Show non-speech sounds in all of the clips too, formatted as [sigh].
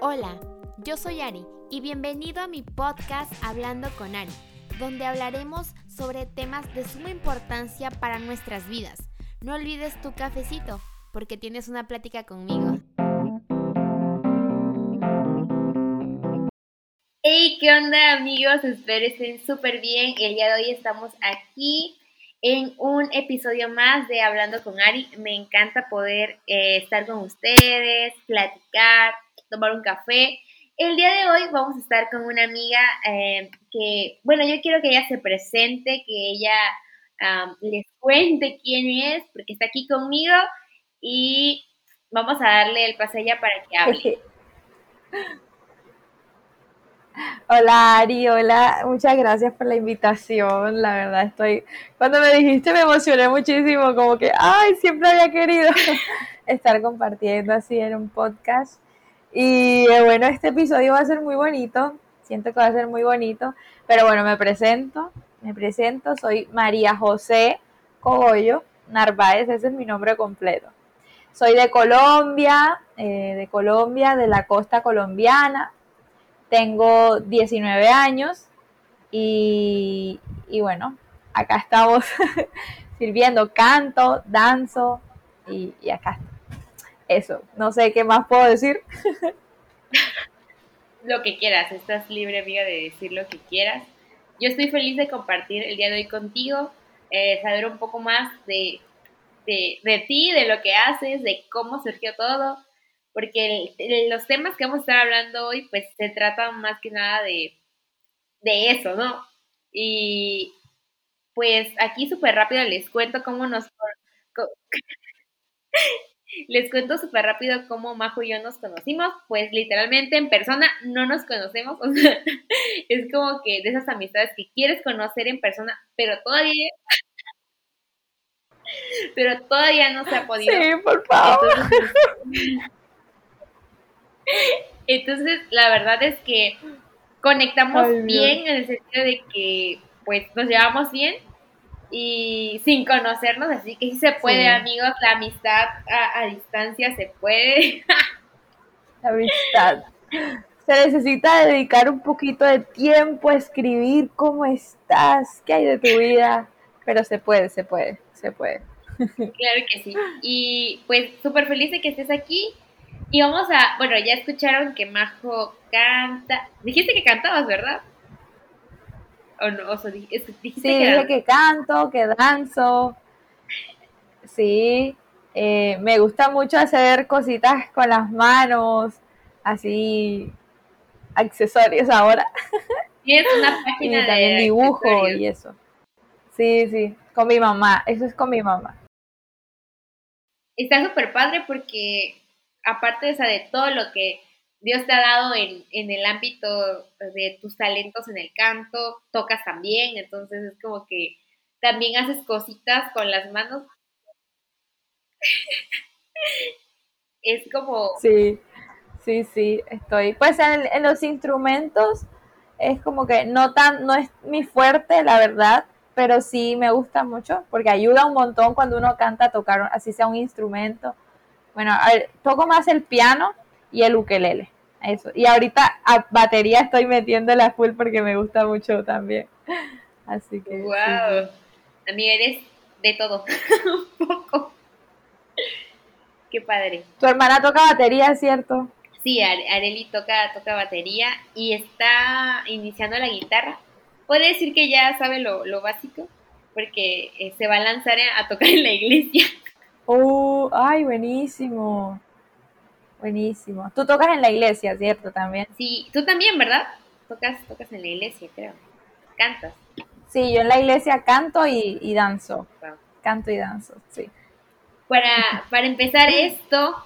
Hola, yo soy Ari y bienvenido a mi podcast Hablando con Ari, donde hablaremos sobre temas de suma importancia para nuestras vidas. No olvides tu cafecito, porque tienes una plática conmigo. Hey, ¿qué onda amigos? Espero estén súper bien. El día de hoy estamos aquí en un episodio más de Hablando con Ari. Me encanta poder eh, estar con ustedes, platicar, tomar un café. El día de hoy vamos a estar con una amiga eh, que, bueno, yo quiero que ella se presente, que ella les cuente quién es, porque está aquí conmigo y vamos a darle el pase a ella para que hable. [laughs] Hola Ari, hola, muchas gracias por la invitación. La verdad estoy, cuando me dijiste me emocioné muchísimo, como que, ay, siempre había querido [laughs] estar compartiendo así en un podcast. Y eh, bueno, este episodio va a ser muy bonito, siento que va a ser muy bonito, pero bueno, me presento, me presento, soy María José Cogollo Narváez, ese es mi nombre completo. Soy de Colombia, eh, de Colombia, de la costa colombiana, tengo 19 años. Y, bueno, acá estamos [laughs] sirviendo, canto, danzo y, y acá eso, no sé qué más puedo decir. lo que quieras, estás libre, amiga, de decir lo que quieras. Yo estoy feliz de compartir el día de hoy contigo, eh, saber un poco más de, de, ti, de lo que haces, de cómo surgió todo, porque los temas que vamos a estar hablando hoy, pues se tratan más que nada de, de eso, ¿no? Y pues aquí súper rápido les cuento cómo nos... [laughs] Les cuento súper rápido cómo Majo y yo nos conocimos. Pues literalmente en persona no nos conocemos. [laughs] O sea, es como que de esas amistades que quieres conocer en persona, pero todavía. [laughs] Pero todavía no se ha podido. Sí, por favor. Entonces, la verdad es que conectamos bien en el sentido de que pues nos llevamos bien y sin conocernos, así que sí se puede, amigos, la amistad a, distancia se puede. [laughs] la amistad. Se necesita dedicar un poquito de tiempo a escribir cómo estás, qué hay de tu vida, pero se puede, se puede, se puede. [laughs] Claro que sí. Y pues súper feliz de que estés aquí. Y vamos a, bueno, ya escucharon que Majo canta. Dijiste que cantabas, ¿verdad? ¿O no? O sea, dijiste sí, que dije que canto, que danzo. Sí, eh, me gusta mucho hacer cositas con las manos, así, accesorios ahora. [laughs] Y es una página y también dibujo y eso. Sí, sí, con mi mamá, eso es con mi mamá. Está súper padre porque aparte de, de todo lo que Dios te ha dado en, el ámbito de tus talentos en el canto, tocas también, entonces es como que también haces cositas con las manos. [laughs] es como... Sí, sí, sí, estoy. Pues en, en, los instrumentos es como que no tan, no es mi fuerte, la verdad, pero sí me gusta mucho porque ayuda un montón cuando uno canta a tocar, así sea un instrumento. Bueno, a ver, toco más el piano, y el ukelele. Eso. Y ahorita a batería estoy metiendo la full porque me gusta mucho también. [laughs] Así que. ¡Wow! A mí eres de todo. [laughs] Un poco. Qué padre. Tu hermana toca batería, ¿cierto? Sí, Areli toca, toca batería y está iniciando la guitarra. Puede decir que ya sabe lo, básico, porque eh, se va a lanzar a tocar en la iglesia. ¡Oh! ¡Ay, buenísimo! Buenísimo. Tú tocas en la iglesia, ¿cierto? También. Sí, tú también, ¿verdad? Tocas, tocas en la iglesia, creo. Cantas. Sí, yo en la iglesia canto y, danzo. Canto y danzo, sí. Para, para empezar esto,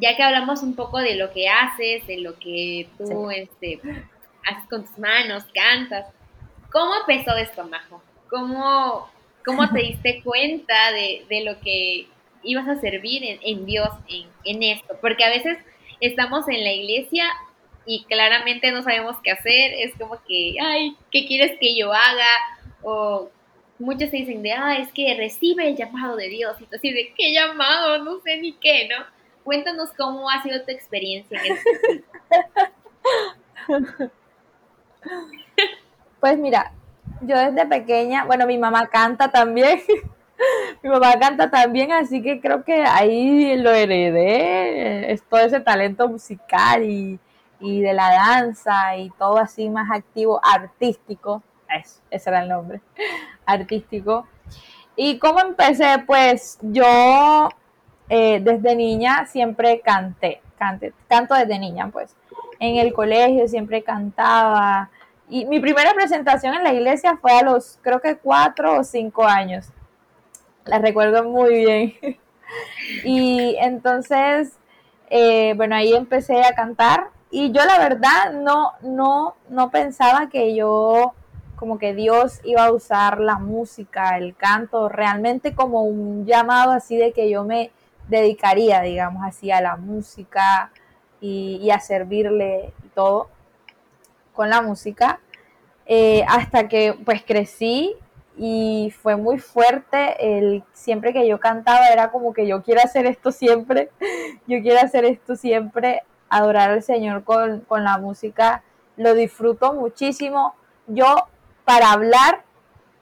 ya que hablamos un poco de lo que haces, de lo que tú este, haces con tus manos, cantas, ¿cómo empezó esto, Majo? ¿Cómo, cómo te diste cuenta de, de lo que ibas a servir en, Dios en, esto, porque a veces estamos en la iglesia y claramente no sabemos qué hacer, es como que, ay, ¿qué quieres que yo haga? O muchos dicen de, ah, es que recibe el llamado de Dios, y así de, ¿qué llamado? No sé ni qué, ¿no? cuéntanos cómo ha sido tu experiencia en este [laughs] Pues mira, yo desde pequeña, bueno, mi mamá canta también. [laughs] [laughs] mi mamá canta también, así que creo que ahí lo heredé, es todo ese talento musical y, de la danza y todo así más activo, artístico, eso, ese era el nombre, [laughs] artístico. ¿Y cómo empecé? Pues yo eh, desde niña siempre canté, canté, canto desde niña, pues. En el colegio siempre cantaba, y mi primera presentación en la iglesia fue a los, creo que cuatro o cinco años. La recuerdo muy bien. [laughs] y entonces, eh, bueno, ahí empecé a cantar. Y yo la verdad no, no, no pensaba que yo, como que Dios iba a usar la música, el canto, realmente como un llamado así de que yo me dedicaría, digamos así, a la música y, a servirle y todo con la música, eh, hasta que pues crecí y fue muy fuerte. El, siempre que yo cantaba era como que yo quiero hacer esto siempre, [laughs] yo quiero hacer esto siempre, adorar al Señor con, con la música, lo disfruto muchísimo. Yo para hablar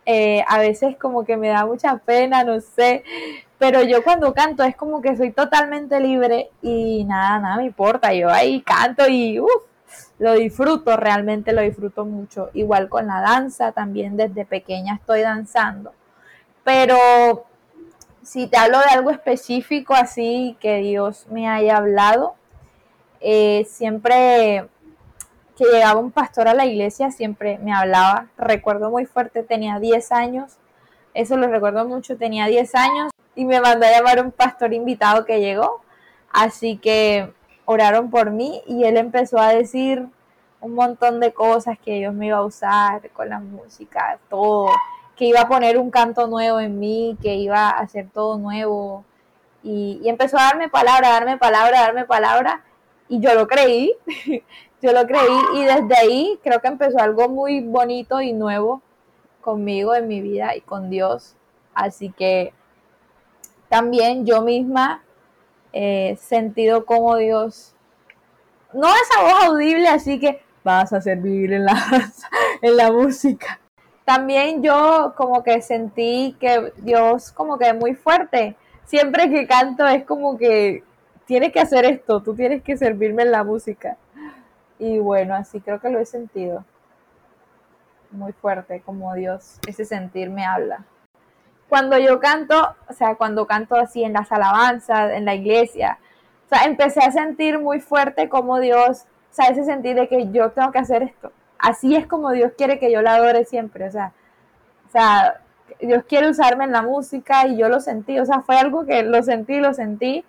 eh, a veces como que me da mucha pena, no sé, pero yo cuando canto es como que soy totalmente libre y nada, nada me importa, yo ahí canto y uff, lo disfruto, realmente lo disfruto mucho. Igual con la danza, también desde pequeña estoy danzando. Pero si te hablo de algo específico así que Dios me haya hablado, eh, siempre que llegaba un pastor a la iglesia, siempre me hablaba. Recuerdo muy fuerte, tenía 10 años, eso lo recuerdo mucho, tenía 10 años y me mandó a llamar un pastor invitado que llegó. Así que oraron por mí y él empezó a decir un montón de cosas que Dios me iba a usar con la música, todo, que iba a poner un canto nuevo en mí, que iba a hacer todo nuevo. Y, empezó a darme palabra, darme palabra, darme palabra. Y yo lo creí, [laughs] yo lo creí. Y desde ahí creo que empezó algo muy bonito y nuevo conmigo en mi vida y con Dios. Así que también yo misma eh, sentido como Dios, no esa voz audible, así que vas a servir en la, [laughs] en la música. También yo como que sentí que Dios como que muy fuerte. Siempre que canto es como que tienes que hacer esto, tú tienes que servirme en la música. Y bueno, así creo que lo he sentido. Muy fuerte, como Dios, ese sentir me habla cuando yo canto, o sea, cuando canto así en las alabanzas, en la iglesia, o sea, empecé a sentir muy fuerte como Dios, o sea, ese sentir de que yo tengo que hacer esto. Así es como Dios quiere que yo la adore siempre, o sea, o sea, Dios quiere usarme en la música y yo lo sentí, o sea, fue algo que lo sentí, lo sentí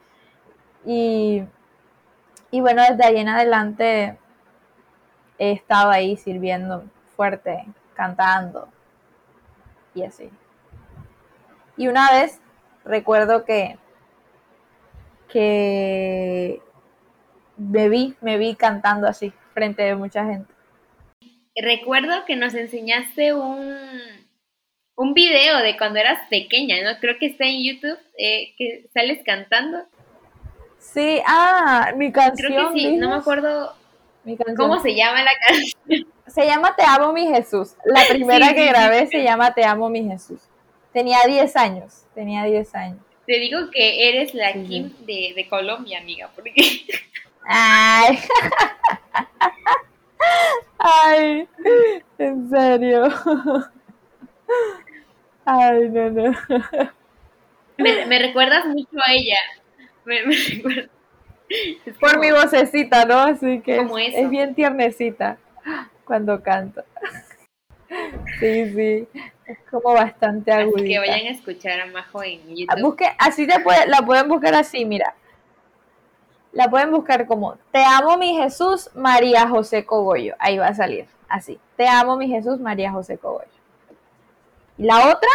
y, y bueno, desde ahí en adelante he estado ahí sirviendo fuerte, cantando y así. Y una vez recuerdo que, que me vi, me vi cantando así, frente de mucha gente. Recuerdo que nos enseñaste un, un video de cuando eras pequeña, ¿no? Creo que está en YouTube, eh, que sales cantando. Sí, ah, mi canción. Creo que sí, no me acuerdo cómo se llama la canción. Se llama Te amo mi Jesús. La [laughs] primera que grabé se llama Te amo mi Jesús. Tenía 10 años, tenía 10 años. Te digo que eres la Kim de, de, Colombia, amiga, porque... Ay. Ay, en serio. Ay, no, no. Me, me recuerdas mucho a ella. Me, me [laughs] recuerdas. Por mi vocecita, ¿no? Así que es, es bien tiernecita cuando canto. Sí, sí. Es como bastante agudita. Así que vayan a escuchar a Majo en YouTube. Ah, busque, así te puede, la pueden buscar así, mira. La pueden buscar como Te amo mi Jesús María José Cogollo. Ahí va a salir, así. Te amo mi Jesús María José Cogollo. ¿Y la otra?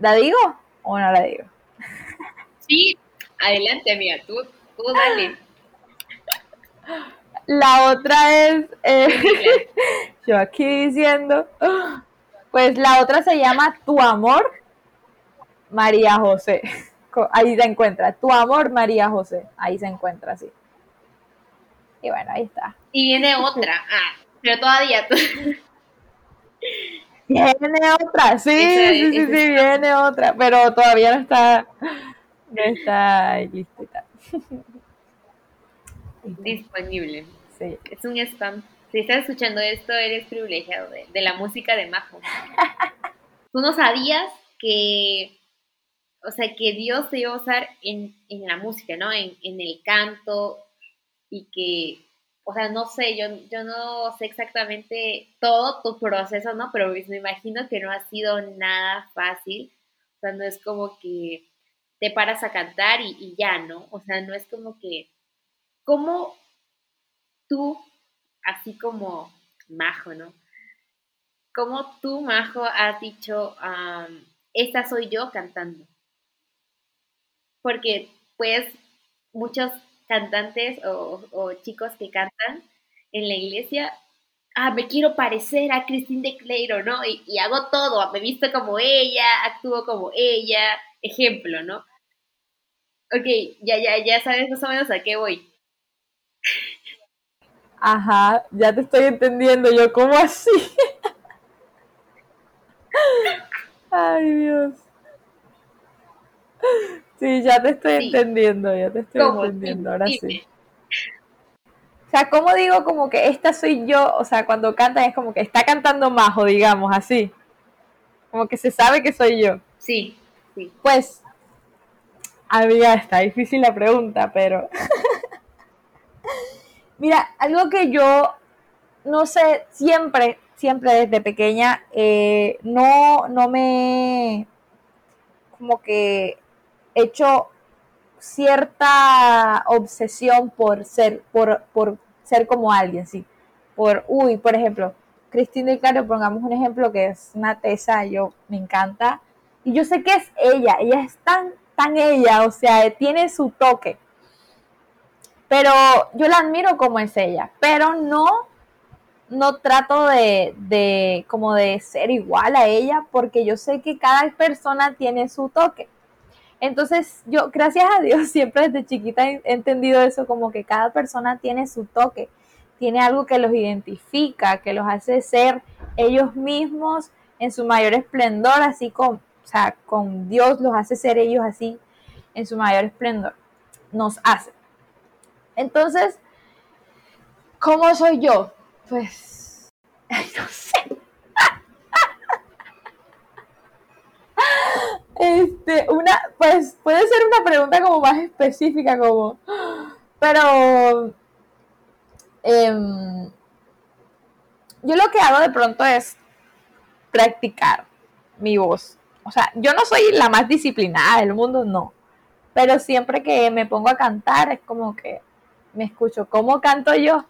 ¿La digo o no la digo? [laughs] Sí, adelante, amiga, tú, tú dale. La otra es, eh, [laughs] yo aquí diciendo, pues la otra se llama Tu Amor, María José ahí se encuentra. Tu amor, María José. Ahí se encuentra, sí. Y bueno, ahí está. Y viene otra. Ah, pero todavía. Viene otra, sí, sí, sí, sí, viene otra, pero todavía no está, no está lista. Disponible. Sí. Es un spam. Si estás escuchando esto, eres privilegiado de, la música de Majo. [laughs] Tú no sabías que, o sea, que Dios te iba a usar en, la música, ¿no? En, en el canto y que o sea, no sé, yo, yo no sé exactamente todo tu proceso, ¿no? Pero me imagino que no ha sido nada fácil. O sea, no es como que te paras a cantar y, ya, ¿no? O sea, no es como que, ¿cómo tú, así como Majo, ¿no? ¿Cómo tú, Majo, has dicho, esta soy yo cantando? Porque, pues, muchos cantantes o, chicos que cantan en la iglesia, ah, me quiero parecer a Christine de Cleiro, ¿no? Y, hago todo, me visto como ella, actúo como ella, ejemplo, ¿no? Ok, ya, ya, ya sabes más o menos a qué voy. Ajá, ya te estoy entendiendo yo, ¿cómo así? [laughs] Ay, Dios. Sí, ya te estoy entendiendo, ya te estoy entendiendo, ahora sí. O sea, ¿cómo digo como que esta soy yo? O sea, cuando cantan es como que está cantando Majo, digamos, así. Como que se sabe que soy yo. Sí, sí. Pues, amiga, está difícil la pregunta, pero... [laughs] Mira, algo que yo, no sé, siempre, siempre desde pequeña, eh, no, no me... Como que hecho cierta obsesión por ser, por, por ser como alguien, sí. Por, uy, por ejemplo, Cristina y Claro, pongamos un ejemplo que es una tesa, yo me encanta. Y yo sé que es ella, ella es tan, tan ella, o sea, tiene su toque. Pero yo la admiro como es ella, pero no, no trato de, de como de ser igual a ella, porque yo sé que cada persona tiene su toque. Entonces, yo, gracias a Dios, [laughs] siempre desde chiquita he entendido eso, como que cada persona tiene su toque, tiene algo que los identifica, que los hace ser ellos mismos en su mayor esplendor, así con, o sea, con Dios los hace ser ellos así en su mayor esplendor. Nos hace. Entonces, ¿cómo soy yo? Pues, no sé. Este, una, pues puede ser una pregunta como más específica, como, pero em, yo lo que hago de pronto es practicar mi voz. O sea, yo no soy la más disciplinada del mundo, no. Pero siempre que me pongo a cantar es como que me escucho cómo canto yo,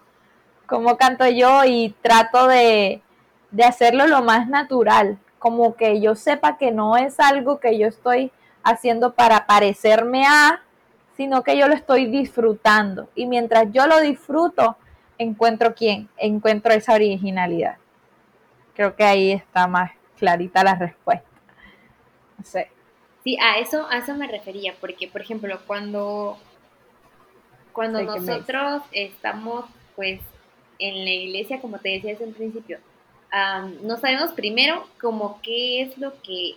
cómo canto yo y trato de, de hacerlo lo más natural como que yo sepa que no es algo que yo estoy haciendo para parecerme a, sino que yo lo estoy disfrutando. Y mientras yo lo disfruto, encuentro quién, encuentro esa originalidad. Creo que ahí está más clarita la respuesta. No sé. Sí, a eso, a eso me refería, porque por ejemplo, cuando, cuando nosotros estamos pues en la iglesia, como te decía desde principio, no sabemos primero como qué es lo que,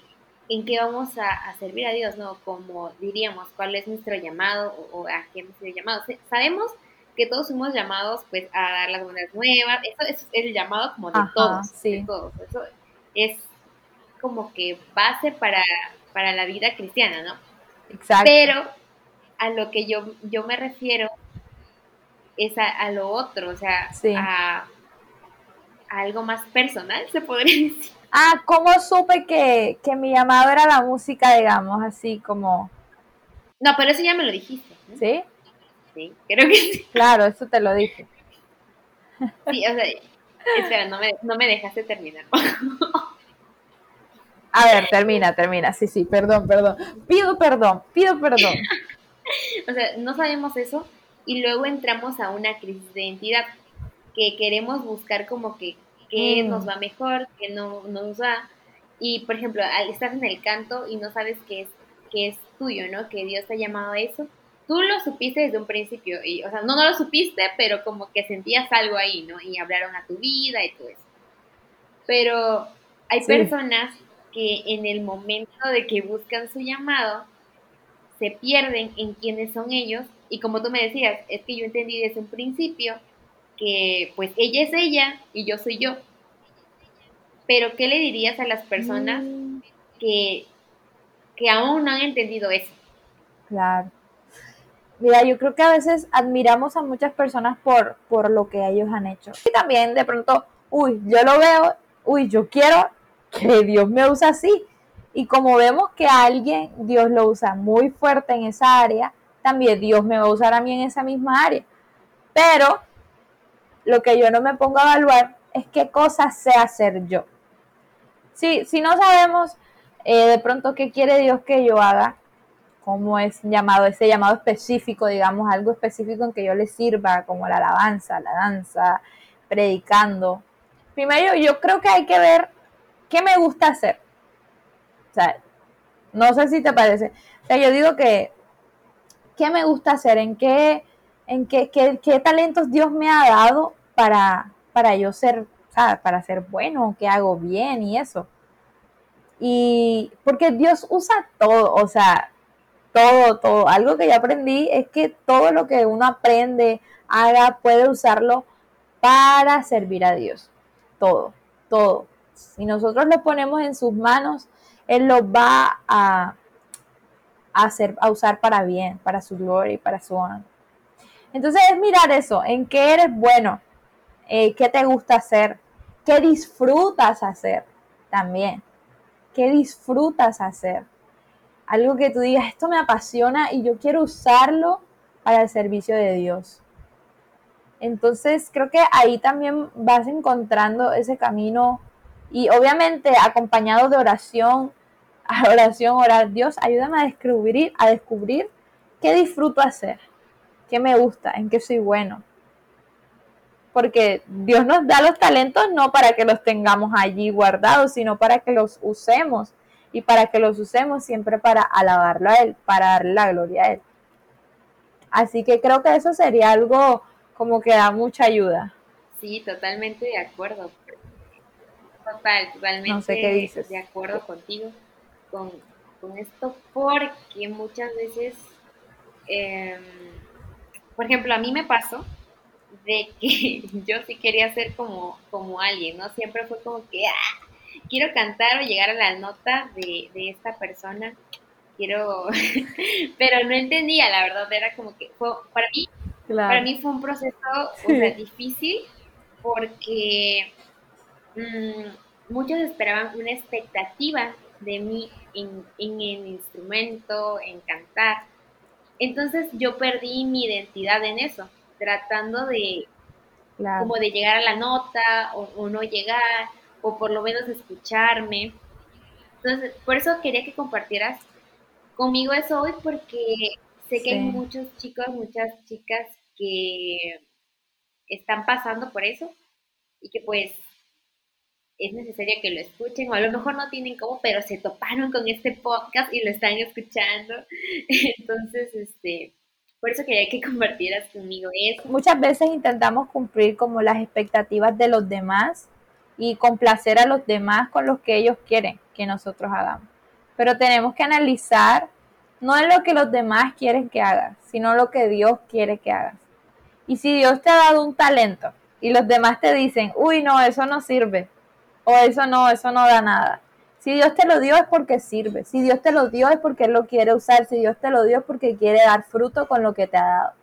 en qué vamos a, servir a Dios, ¿no? Como diríamos, cuál es nuestro llamado o, a qué hemos sido llamados. Sabemos que todos somos llamados pues a dar las buenas nuevas, eso es el llamado como de todos, sí. todos, eso es como que base para, para la vida cristiana, ¿no? Exacto. Pero a lo que yo, yo me refiero es a, lo otro, o sea, a algo más personal, se podría [laughs] decir. Ah, ¿cómo supe que, mi llamado era la música, digamos, así como... No, pero eso ya me lo dijiste. ¿Sí? Sí, creo que sí. Claro, eso te lo dije. [laughs] Sí, o sea, espera, no me, no me dejaste terminar. [laughs] A ver, termina, termina. Sí, sí, perdón, perdón. Pido perdón, pido perdón. [laughs] O sea, no sabemos eso y luego entramos a una crisis de identidad que queremos buscar como que qué mm. nos va mejor, qué no nos va. Y por ejemplo, al estar en el canto y no sabes qué es que es tuyo, ¿no? Que Dios te ha llamado a eso. Tú lo supiste desde un principio, y, o sea, no, no lo supiste, pero como que sentías algo ahí, ¿no? Y hablaron a tu vida y todo eso. Pero hay personas que en el momento de que buscan su llamado, se pierden en quiénes son ellos. Y como tú me decías, es que yo entendí desde un principio que pues ella es ella y yo soy yo. Pero ¿qué le dirías a las personas mm. que, que aún no han entendido eso? Claro. Mira, yo creo que a veces admiramos a muchas personas por, por lo que ellos han hecho. Y también de pronto, uy, yo lo veo, uy, yo quiero que Dios me use así. Y como vemos que alguien Dios lo usa muy fuerte en esa área, también Dios me va a usar a mí en esa misma área. Pero lo que yo no me pongo a evaluar es qué cosas sé hacer yo. Si, si no sabemos eh, de pronto qué quiere Dios que yo haga, cómo es llamado, ese llamado específico, digamos, algo específico en que yo le sirva, como la alabanza, la danza, predicando. Primero, yo creo que hay que ver qué me gusta hacer. No sé si te parece. O sea, yo digo que, ¿qué me gusta hacer? ¿En qué, en qué, qué, talentos Dios me ha dado para, para yo ser. Para ser bueno, qué hago bien y eso. Y porque Dios usa todo, o sea, todo, todo. Algo que ya aprendí es que todo lo que uno aprende, haga, puede usarlo para servir a Dios. Todo, todo. Si nosotros lo ponemos en sus manos, Él lo va a, hacer, a usar para bien, para su gloria y para su honor. Entonces es mirar eso, en qué eres bueno, eh, qué te gusta hacer, qué disfrutas hacer también, qué disfrutas hacer. Algo que tú digas, esto me apasiona y yo quiero usarlo para el servicio de Dios. Entonces creo que ahí también vas encontrando ese camino y obviamente acompañado de oración, [laughs] oración, orar, Dios, ayúdame a descubrir, a descubrir qué disfruto hacer, qué me gusta, en qué soy bueno. Porque Dios nos da los talentos no para que los tengamos allí guardados, sino para que los usemos y para que los usemos siempre para alabarlo a Él, para darle la gloria a Él. Así que creo que eso sería algo como que da mucha ayuda. Sí, totalmente de acuerdo. Total, totalmente de acuerdo contigo con, esto, porque muchas veces, em, por ejemplo, a mí me pasó de que [laughs] yo sí quería ser como, como alguien, ¿no? Siempre fue como que, ah, quiero cantar o llegar a la nota de, esta persona, quiero, [laughs] pero no entendía, la verdad, era como que, fue, para mí, para mí fue un proceso [laughs] difícil porque Mm, muchos esperaban una expectativa de mí en, el instrumento, en cantar. Entonces yo perdí mi identidad en eso, tratando de como de llegar a la nota o, no llegar, o por lo menos escucharme. Entonces, por eso quería que compartieras conmigo eso hoy, porque sé que hay muchos chicos, muchas chicas que están pasando por eso y que pues es necesario que lo escuchen, o a lo mejor no tienen cómo, pero se toparon con este podcast y lo están escuchando. [laughs] Entonces, este, por eso quería que [laughs] compartieras conmigo eso. Muchas veces intentamos cumplir como las expectativas de los demás y complacer a los demás con lo que ellos quieren que nosotros hagamos. Pero tenemos que analizar no es lo que los demás quieren que hagas, sino lo que Dios quiere que hagas. Y si Dios te ha dado un talento y los demás te dicen, uy, no, eso no sirve, o eso no, eso no da nada. Si Dios te lo dio es porque sirve. Si Dios te lo dio es porque Él lo quiere usar. Si Dios te lo dio es porque quiere dar fruto con lo que te ha dado.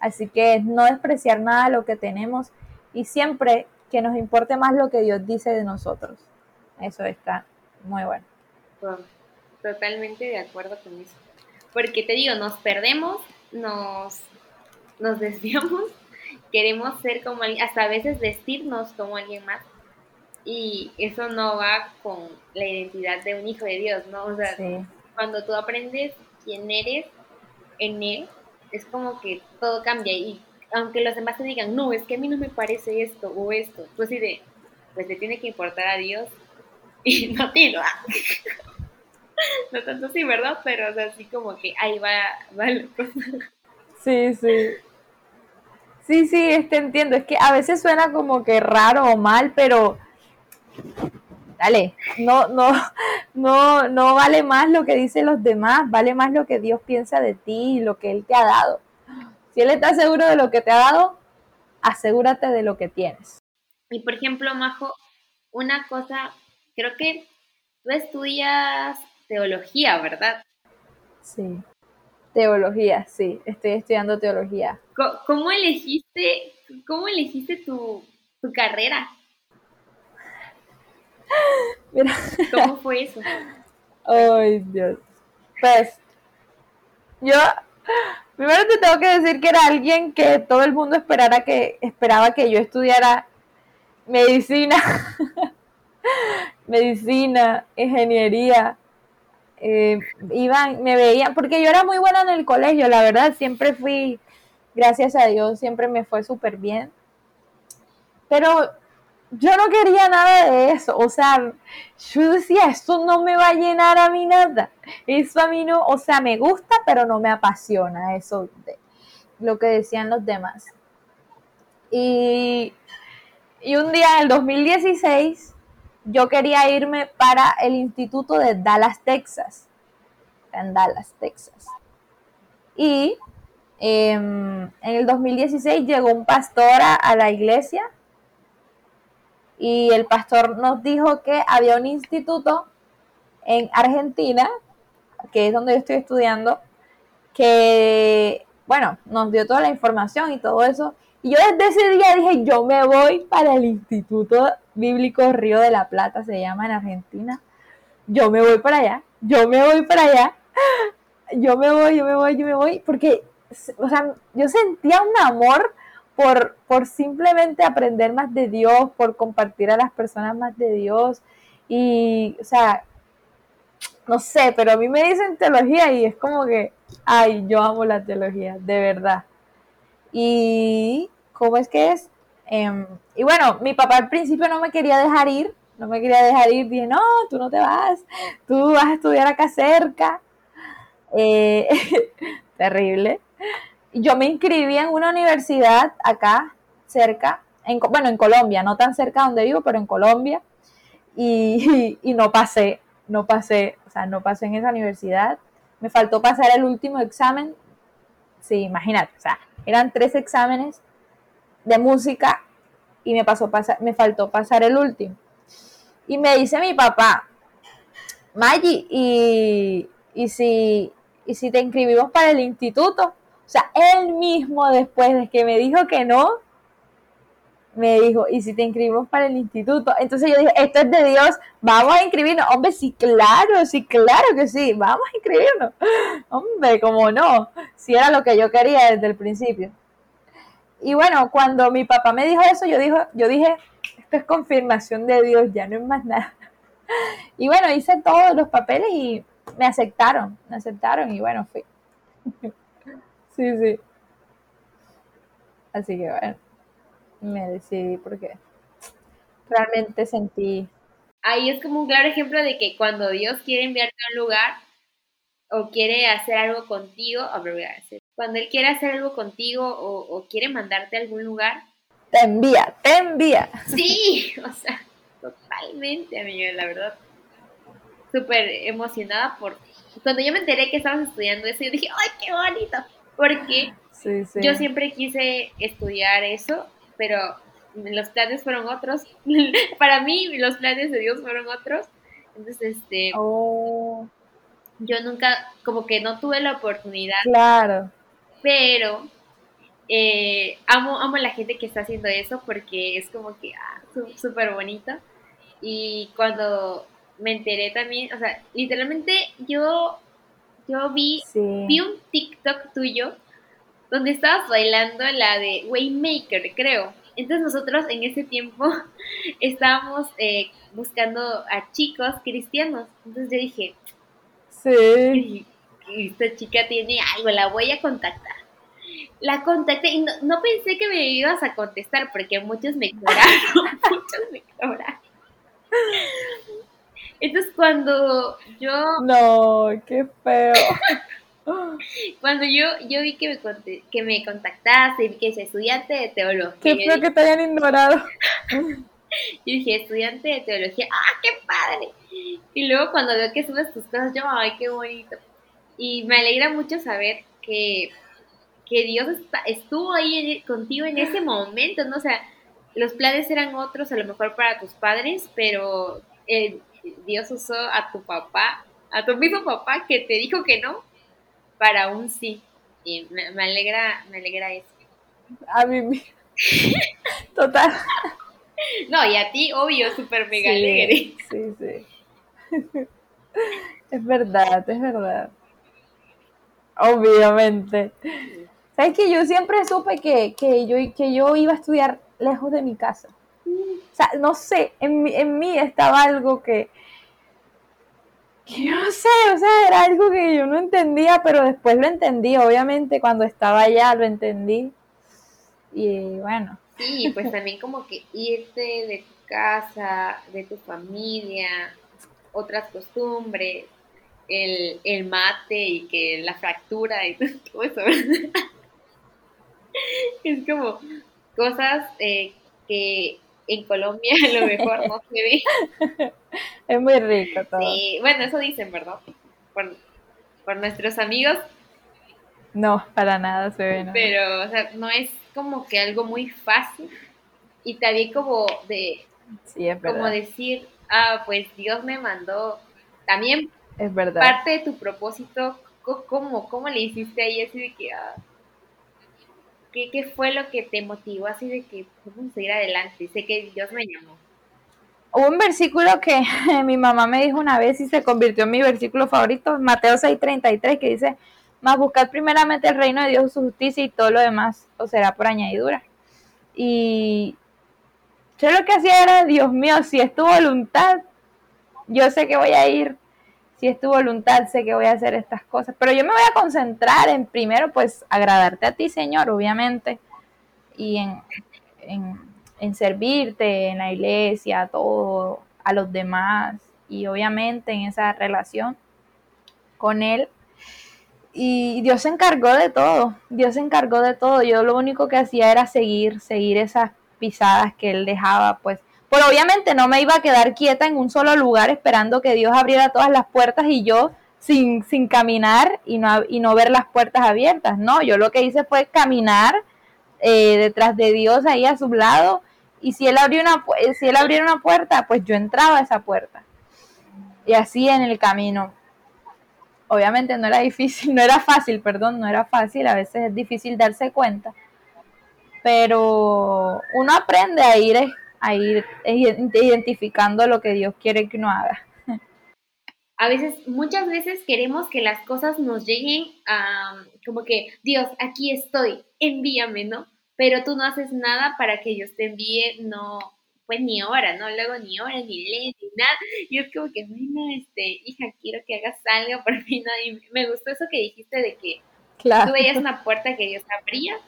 Así que no despreciar nada de lo que tenemos y siempre que nos importe más lo que Dios dice de nosotros. Eso está muy bueno. Totalmente de acuerdo con eso. Porque te digo, nos perdemos, nos, nos desviamos, [laughs] queremos ser como alguien, hasta a veces vestirnos como alguien más y eso no va con la identidad de un hijo de Dios, ¿no? O sea, cuando tú aprendes quién eres en Él, es como que todo cambia y aunque los demás te digan, no, es que a mí no me parece esto o esto, pues sí de, pues te tiene que importar a Dios y [laughs] no a ti, ¿no? [laughs] no tanto así, ¿verdad? Pero o sea, así como que ahí va, va la cosa. Sí, sí. Sí, sí, este entiendo. Es que a veces suena como que raro o mal, pero dale, no, no, no, no vale más lo que dicen los demás, vale más lo que Dios piensa de ti y lo que Él te ha dado. Si Él está seguro de lo que te ha dado, asegúrate de lo que tienes. Y por ejemplo, Majo, una cosa, creo que tú estudias teología, ¿verdad? Sí. Teología, sí, estoy estudiando teología. ¿Cómo, elegiste, cómo elegiste tu, tu carrera? Mira. ¿Cómo fue eso? Ay, Dios. Pues, yo primero te tengo que decir que era alguien que todo el mundo esperara que, esperaba que yo estudiara medicina, [laughs] medicina, ingeniería, eh, iban, me veían, porque yo era muy buena en el colegio, la verdad, siempre fui, gracias a Dios, siempre me fue súper bien. Pero yo no quería nada de eso, o sea, yo decía, esto no me va a llenar a mí nada, eso a mí no, o sea, me gusta, pero no me apasiona eso de lo que decían los demás. Y, y un día en el 2016 yo quería irme para el instituto de Dallas, Texas. En Dallas, Texas. Y em, en el 2016 llegó un pastor a, la iglesia y el pastor nos dijo que había un instituto en Argentina, que es donde yo estoy estudiando, que, bueno, nos dio toda la información y todo eso. Y yo desde ese día dije, yo me voy para el Instituto Bíblico Río de la Plata, se llama en Argentina. Yo me voy para allá, yo me voy para allá, yo me voy, yo me voy, yo me voy, porque, o sea, yo sentía un amor por, por simplemente aprender más de Dios, por compartir a las personas más de Dios. Y, o sea, no sé, pero a mí me dicen teología y es como que, ay, yo amo la teología, de verdad. Y ¿cómo es que es? Em, y bueno, mi papá al principio no me quería dejar ir, no me quería dejar ir, dije, no, tú no te vas, tú vas a estudiar acá cerca. Eh, [laughs] terrible. Yo me inscribí en una universidad acá cerca, en, bueno, en Colombia, no tan cerca donde vivo, pero en Colombia, y, [laughs] y no pasé, no pasé, o sea, no pasé en esa universidad. Me faltó pasar el último examen. Sí, imagínate, o sea, eran tres exámenes de música y me, pasó pasar, me faltó pasar el último. Y me dice mi papá, Maggi, ¿y, y, si, ¿y si te inscribimos para el instituto? O sea, él mismo después de que me dijo que no, me dijo, ¿y si te inscribimos para el instituto? Entonces yo dije, esto es de Dios, vamos a inscribirnos. Hombre, sí, claro, sí, claro que sí, vamos a inscribirnos. Hombre, como no, si era lo que yo quería desde el principio. Y bueno, cuando mi papá me dijo eso, yo, dijo, yo dije, esto es confirmación de Dios, ya no es más nada. [laughs] Y bueno, hice todos los papeles y me aceptaron, me aceptaron y bueno, fui. [laughs] Sí, sí. Así que bueno, me decidí porque realmente sentí... Ahí es como un claro ejemplo de que cuando Dios quiere enviarte a un lugar o quiere hacer algo contigo, a ver, a decir, cuando Él quiere hacer algo contigo o, quiere mandarte a algún lugar. Te envía, te envía. Sí, [laughs] o sea, totalmente, amiga, la verdad. Súper emocionada por... Cuando yo me enteré que estabas estudiando eso, yo dije, ¡ay, qué bonito! Porque yo siempre quise estudiar eso, pero los planes fueron otros. [laughs] Para mí, los planes de Dios fueron otros. Entonces, este... Oh. Yo nunca, como que no tuve la oportunidad. Claro pero eh, amo, amo a la gente que está haciendo eso porque es como que ah, súper bonito. Y cuando me enteré también, o sea, literalmente yo, yo vi, vi un TikTok tuyo donde estabas bailando la de Waymaker, creo. Entonces nosotros en ese tiempo [laughs] estábamos eh, buscando a chicos cristianos. Entonces yo dije, sí esta chica tiene algo, la voy a contactar. La contacté y no, pensé que me ibas a contestar porque muchos me cobraron, [laughs] muchos me. Entonces cuando yo... No, qué feo. [laughs] Cuando yo, yo vi que me, que me contactaste, vi que es estudiante de teología. Qué feo que te hayan ignorado. [laughs] Yo dije, estudiante de teología, ¡ah, qué padre! Y luego cuando veo que subes tus cosas, yo, ¡ay, qué bonito! Y me alegra mucho saber que, que Dios estuvo ahí contigo en ese momento, ¿no? O sea, los planes eran otros, a lo mejor para tus padres, pero eh, Dios usó a tu papá, a tu mismo papá que te dijo que no, para un sí. Y me, alegra, me alegra eso. A mí, [laughs] total. No, y a ti, obvio, súper mega alegre. Sí, sí. [laughs] Es verdad, es verdad. Obviamente. ¿Sabes que yo siempre supe que, que, yo, que yo iba a estudiar lejos de mi casa? O sea, no sé, en, en mí estaba algo que, que no sé, o sea, era algo que yo no entendía, pero después lo entendí, obviamente cuando estaba allá lo entendí. Y bueno. Sí, pues también como que irte de tu casa, de tu familia, otras costumbres, el, el mate y que la fractura y [laughs] todo eso. es como cosas eh, que en Colombia a [laughs] lo mejor no se ve. [laughs] Es muy rico todo. Sí, bueno, eso dicen, ¿verdad? Por, por nuestros amigos. No, para nada se ve. Pero, o sea, no es como que algo muy fácil. Y también como de... Sí, es Como decir, ah, pues Dios me mandó. También es verdad. parte de tu propósito, ¿cómo, cómo le hiciste ahí así de que... Ah, ¿Qué, fue lo que te motivó así de que seguir adelante? Sé que Dios me llamó. Hubo un versículo que [laughs] mi mamá me dijo una vez y se convirtió en mi versículo favorito, Mateo 6:33, que dice, más buscad primeramente el reino de Dios, su justicia y todo lo demás os será por añadidura. Y yo lo que hacía era, Dios mío, si es tu voluntad, yo sé que voy a ir si es tu voluntad, sé que voy a hacer estas cosas, pero yo me voy a concentrar en primero, pues, agradarte a ti, Señor, obviamente, y en, en, servirte en la iglesia, a todo, a los demás, y obviamente en esa relación con Él. Y Dios se encargó de todo, Dios se encargó de todo. Yo lo único que hacía era seguir, seguir esas pisadas que Él dejaba, pues, pero obviamente no me iba a quedar quieta en un solo lugar esperando que Dios abriera todas las puertas y yo sin, sin caminar y no, y no ver las puertas abiertas. No, yo lo que hice fue caminar eh, detrás de Dios ahí a su lado y si él, abrió una, si él abriera una puerta, pues yo entraba a esa puerta. Y así en el camino. Obviamente no era difícil, no era fácil, perdón, no era fácil, a veces es difícil darse cuenta, pero uno aprende a ir a ir identificando lo que Dios quiere que uno haga. A veces, muchas veces queremos que las cosas nos lleguen a, como que, Dios, aquí estoy, envíame, ¿no? Pero tú no haces nada para que Dios te envíe, no, pues ni hora, ¿no? Luego ni hora, ni ley, ni nada. Y es como que, bueno, este, hija, quiero que hagas algo por mí, ¿no? Y me gustó eso que dijiste de que tú veías una puerta que Dios abría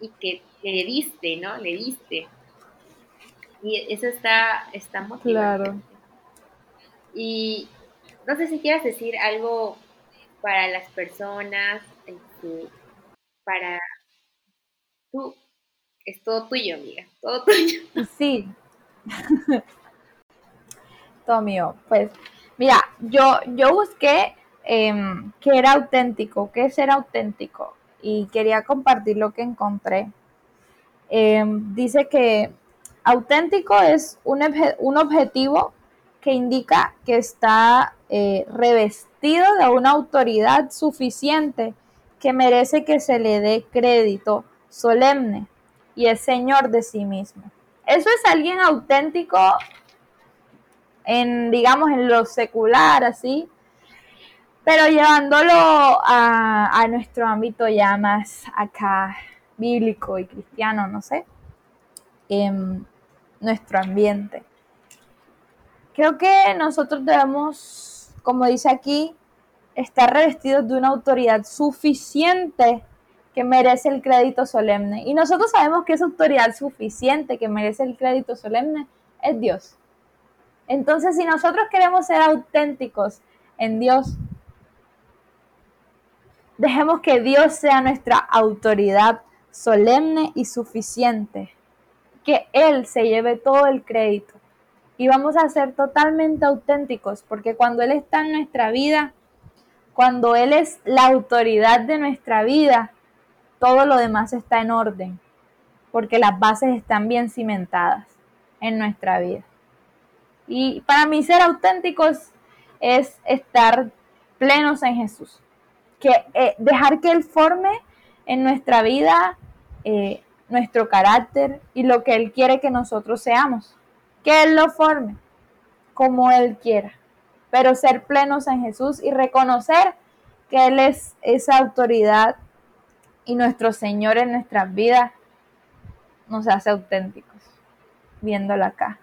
y que le diste, ¿no? Le diste. Y eso está, está motivante. Claro. Y no sé si quieras decir algo para las personas, este, para tú, es todo tuyo, amiga, todo tuyo. [laughs] Sí. todo mío. Pues, mira, yo, yo busqué eh, qué era auténtico, qué es ser auténtico, y quería compartir lo que encontré. Em, dice que Auténtico es un, un objetivo que indica que está eh, revestido de una autoridad suficiente que merece que se le dé crédito solemne y es señor de sí mismo. Eso es alguien auténtico en, digamos, en lo secular, así, pero llevándolo a, a nuestro ámbito ya más acá bíblico y cristiano, no sé. Eh, nuestro ambiente. Creo que nosotros debemos, como dice aquí, estar revestidos de una autoridad suficiente que merece el crédito solemne. Y nosotros sabemos que esa autoridad suficiente que merece el crédito solemne es Dios. Entonces, si nosotros queremos ser auténticos en Dios, dejemos que Dios sea nuestra autoridad solemne y suficiente, que Él se lleve todo el crédito. Y vamos a ser totalmente auténticos, porque cuando Él está en nuestra vida, cuando Él es la autoridad de nuestra vida, todo lo demás está en orden, porque las bases están bien cimentadas en nuestra vida. Y para mí ser auténticos es estar plenos en Jesús, que eh, dejar que Él forme en nuestra vida eh, nuestro carácter y lo que Él quiere que nosotros seamos, que Él lo forme como Él quiera pero ser plenos en Jesús y reconocer que Él es esa autoridad y nuestro Señor en nuestras vidas nos hace auténticos, viéndolo acá.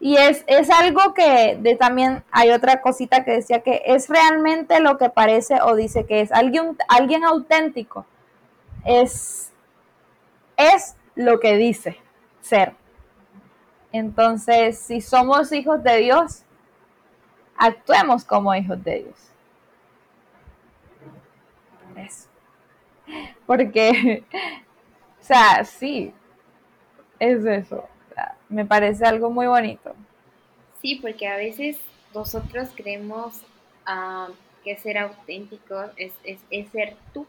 Y es, es algo que de, también hay otra cosita que decía que es realmente lo que parece o dice que es alguien, alguien auténtico. Es, es lo que dice ser. Entonces, si somos hijos de Dios, actuemos como hijos de Dios. Eso. Porque, [laughs] o sea, sí, es eso. me parece algo muy bonito. Sí, porque a veces nosotros creemos ah, que ser auténtico es, es ser tú.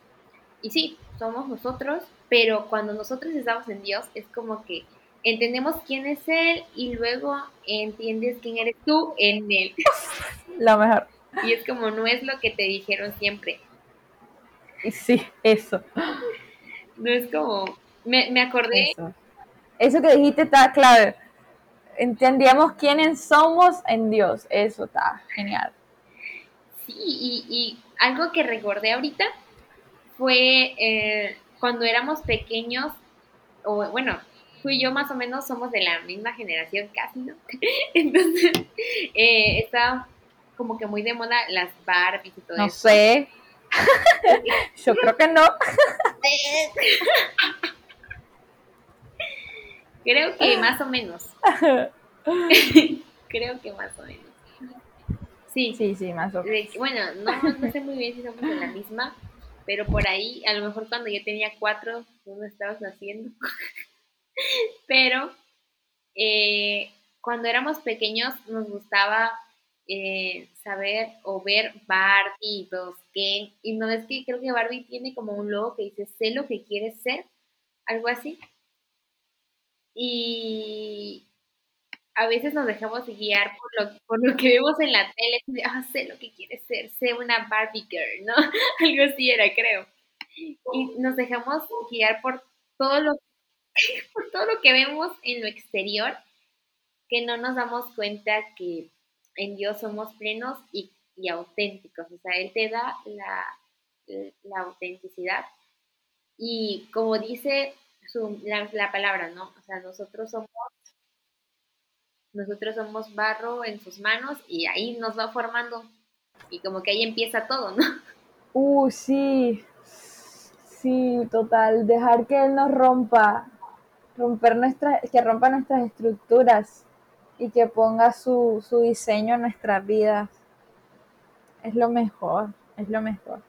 Y sí, somos nosotros, pero cuando nosotros estamos en Dios es como que entendemos quién es Él y luego entiendes quién eres tú en Él. [laughs] Lo mejor. Y es como no es lo que te dijeron siempre. Sí, eso. No es como, me, me acordé. Eso. eso que dijiste está clave. Entendíamos quiénes somos en Dios. Eso está genial. Sí, y, y algo que recordé ahorita fue eh, cuando éramos pequeños, o bueno, tú y yo más o menos somos de la misma generación casi, ¿no? [laughs] Entonces, eh, está como que muy de moda las Barbies y todo no eso. No sé. [laughs] yo creo que no. [laughs] creo que más o menos. creo que más o menos. Sí, sí, sí, más o menos. Bueno, no, no sé muy bien si somos de la misma, pero por ahí, a lo mejor cuando yo tenía cuatro, no estabas naciendo. [laughs] Pero eh, cuando éramos pequeños nos gustaba eh, saber o ver Barbie, los Ken, y no es que creo que Barbie tiene como un logo que dice sé lo que quieres ser, algo así. Y a veces nos dejamos guiar por lo, por lo que vemos en la tele, ah, sé lo que quieres ser, sé una Barbie girl, ¿no? [laughs] algo así era, creo. Y nos dejamos guiar por todo lo [laughs] por todo lo que vemos en lo exterior, que no nos damos cuenta que en Dios somos plenos y, auténticos. O sea, Él te da la, la autenticidad. Y como dice la, palabra, ¿no? O sea, nosotros somos nosotros somos barro en sus manos y ahí nos va formando y como que ahí empieza todo, ¿no? Uh, sí, sí, total, dejar que Él nos rompa romper nuestras, que rompa nuestras estructuras y que ponga su, su diseño en nuestras vidas. Es lo mejor, es lo mejor.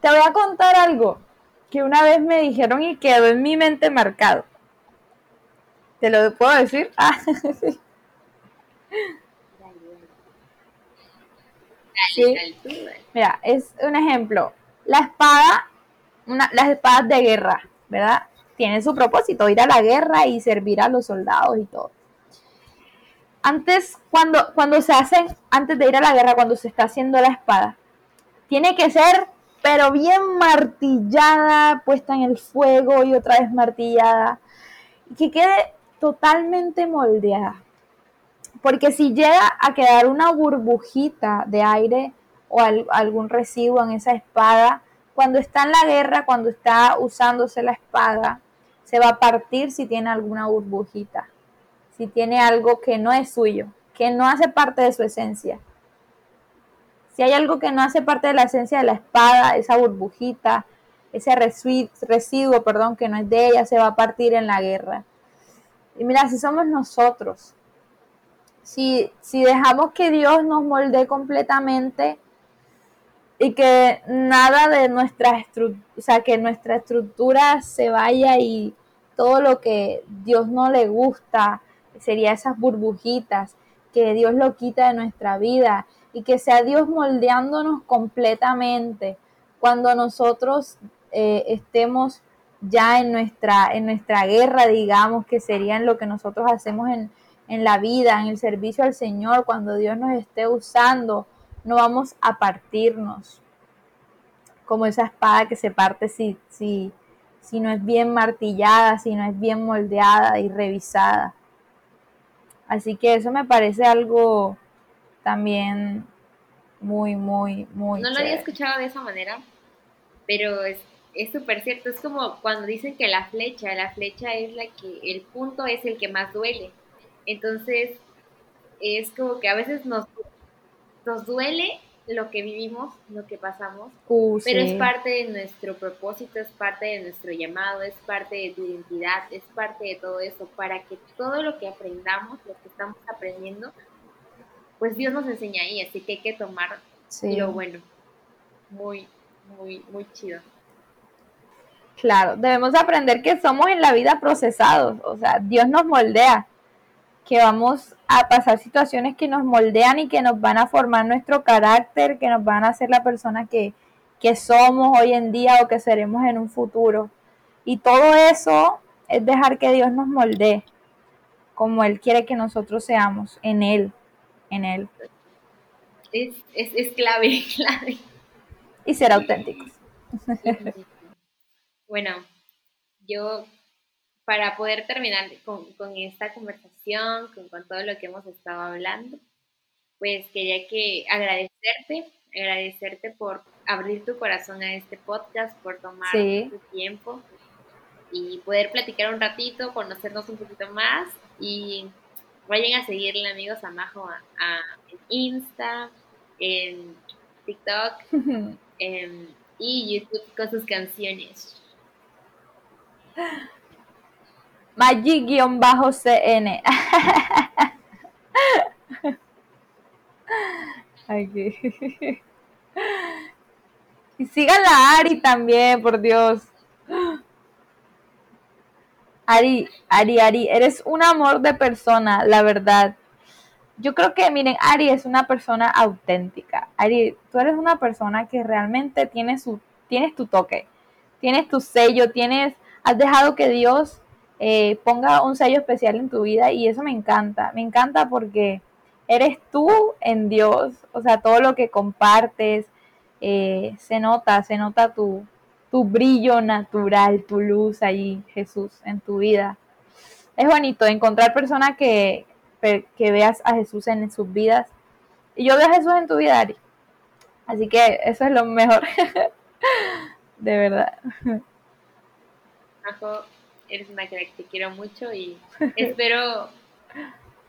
Te voy a contar algo que una vez me dijeron y quedó en mi mente marcado. ¿Te lo puedo decir? Ah, [laughs] sí. sí. Mira, es un ejemplo. La espada, una, las espadas de guerra, ¿verdad? tiene su propósito, ir a la guerra y servir a los soldados y todo. Antes, cuando, cuando se hacen, antes de ir a la guerra, cuando se está haciendo la espada, tiene que ser, pero bien martillada, puesta en el fuego y otra vez martillada, que quede totalmente moldeada. Porque si llega a quedar una burbujita de aire o algún residuo en esa espada, cuando está en la guerra, cuando está usándose la espada, se va a partir si tiene alguna burbujita, si tiene algo que no es suyo, que no hace parte de su esencia. Si hay algo que no hace parte de la esencia de la espada, esa burbujita, ese residuo, perdón, que no es de ella, se va a partir en la guerra. Y mira, si somos nosotros, Si, si dejamos que Dios nos molde completamente y que nada de nuestra estructura, o sea, que nuestra estructura se vaya y todo lo que Dios no le gusta, sería esas burbujitas, que Dios lo quita de nuestra vida y que sea Dios moldeándonos completamente cuando nosotros eh, estemos ya en nuestra, en nuestra guerra, digamos, que sería lo que nosotros hacemos en, en la vida, en el servicio al Señor, cuando Dios nos esté usando, no vamos a partirnos como esa espada que se parte si, si, si no es bien martillada, si no es bien moldeada y revisada. Así que eso me parece algo también muy, muy, muy... No lo había escuchado de esa manera, pero es súper cierto. Es como cuando dicen que la flecha, la flecha es la que, el punto es el que más duele. Entonces, es como que a veces nos, nos duele lo que vivimos, lo que pasamos, uh, pero es parte de nuestro propósito, es parte de nuestro llamado, es parte de tu identidad, es parte de todo eso, para que todo lo que aprendamos, lo que estamos aprendiendo, pues Dios nos enseña ahí, así que hay que tomar lo bueno. Muy, muy, muy chido. Claro, debemos aprender que somos en la vida procesados, o sea, Dios nos moldea, que vamos a pasar situaciones que nos moldean y que nos van a formar nuestro carácter, que nos van a hacer la persona que, que somos hoy en día o que seremos en un futuro. Y todo eso es dejar que Dios nos moldee como Él quiere que nosotros seamos, en Él, en Él. Es, es, es clave, [laughs] clave. Y ser auténticos. Bueno, yo para poder terminar con, esta conversación, con, todo lo que hemos estado hablando, pues quería que agradecerte, agradecerte por abrir tu corazón a este podcast, por tomar tu tiempo y poder platicar un ratito, conocernos un poquito más y vayan a seguirle amigos a Majo a, en Insta, en TikTok [laughs] y YouTube con sus canciones. Magic-CN. Y sigan la Ari también, por Dios. Ari, Ari, Ari, eres un amor de persona, la verdad. Yo creo que, miren, Ari es una persona auténtica. Ari, tú eres una persona que realmente tiene su, tienes tu toque, tienes tu sello, tienes has dejado que Dios eh, ponga un sello especial en tu vida y eso me encanta, me encanta porque eres tú en Dios, o sea, todo lo que compartes, eh, se nota, se nota tu, tu brillo natural, tu luz allí, Jesús, en tu vida. Es bonito encontrar personas que, que veas a Jesús en sus vidas. Y yo veo a Jesús en tu vida, Ari. Así que eso es lo mejor. [laughs] de verdad [laughs] eres una crack, te quiero mucho y [laughs] espero,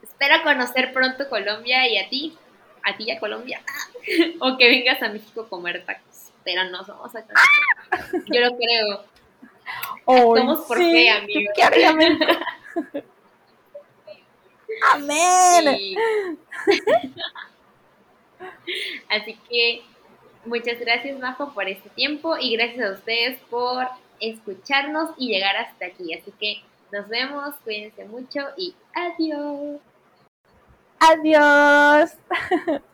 espero conocer pronto Colombia y a ti, a ti y a Colombia, [laughs] o que vengas a México a comer tacos, pero no somos a conocer. Yo lo creo. Somos por sí, fe, amigos. [laughs] Amén. Así que muchas gracias, Majo, por este tiempo y gracias a ustedes por escucharnos y llegar hasta aquí. Así que nos vemos, cuídense mucho y adiós. Adiós. [laughs]